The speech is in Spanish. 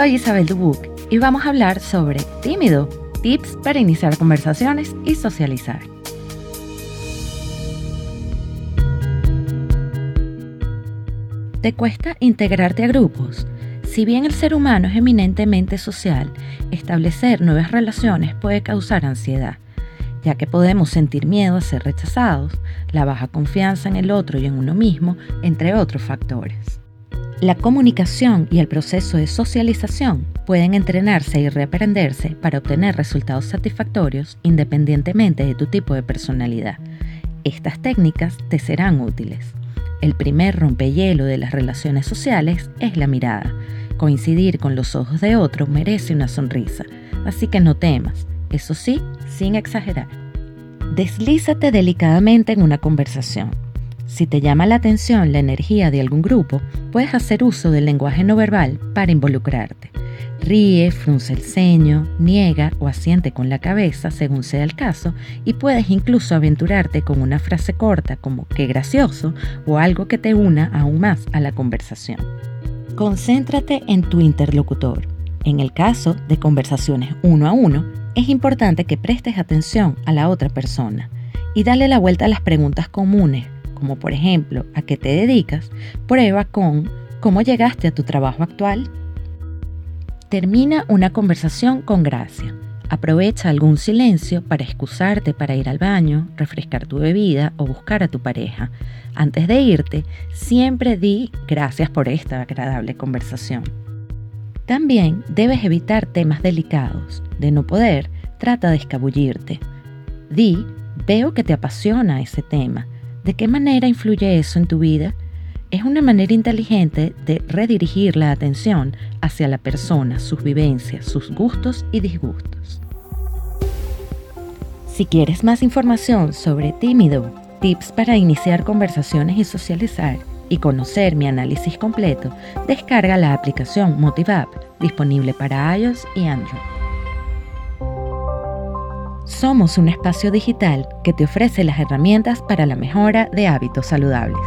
Soy Isabel Dubuc y vamos a hablar sobre tímido, tips para iniciar conversaciones y socializar. ¿Te cuesta integrarte a grupos? Si bien el ser humano es eminentemente social, establecer nuevas relaciones puede causar ansiedad, ya que podemos sentir miedo a ser rechazados, la baja confianza en el otro y en uno mismo, entre otros factores. La comunicación y el proceso de socialización pueden entrenarse y reaprenderse para obtener resultados satisfactorios independientemente de tu tipo de personalidad. Estas técnicas te serán útiles. El primer rompehielo de las relaciones sociales es la mirada. Coincidir con los ojos de otro merece una sonrisa, así que no temas, eso sí, sin exagerar. Deslízate delicadamente en una conversación. Si te llama la atención la energía de algún grupo, puedes hacer uso del lenguaje no verbal para involucrarte. Ríe, frunce el ceño, niega o asiente con la cabeza según sea el caso y puedes incluso aventurarte con una frase corta como qué gracioso o algo que te una aún más a la conversación. Concéntrate en tu interlocutor. En el caso de conversaciones uno a uno, es importante que prestes atención a la otra persona y dale la vuelta a las preguntas comunes, como por ejemplo, ¿a qué te dedicas? Prueba con ¿cómo llegaste a tu trabajo actual? Termina una conversación con gracia. Aprovecha algún silencio para excusarte para ir al baño, refrescar tu bebida o buscar a tu pareja. Antes de irte, siempre di gracias por esta agradable conversación. También debes evitar temas delicados. De no poder, trata de escabullirte. Di, veo que te apasiona ese tema. ¿De qué manera influye eso en tu vida? es una manera inteligente de redirigir la atención hacia la persona, sus vivencias, sus gustos y disgustos. Si quieres más información sobre Tímido, tips para iniciar conversaciones y socializar, y conocer mi análisis completo, descarga la aplicación MotiveApp disponible para iOS y Android. Somos un espacio digital que te ofrece las herramientas para la mejora de hábitos saludables.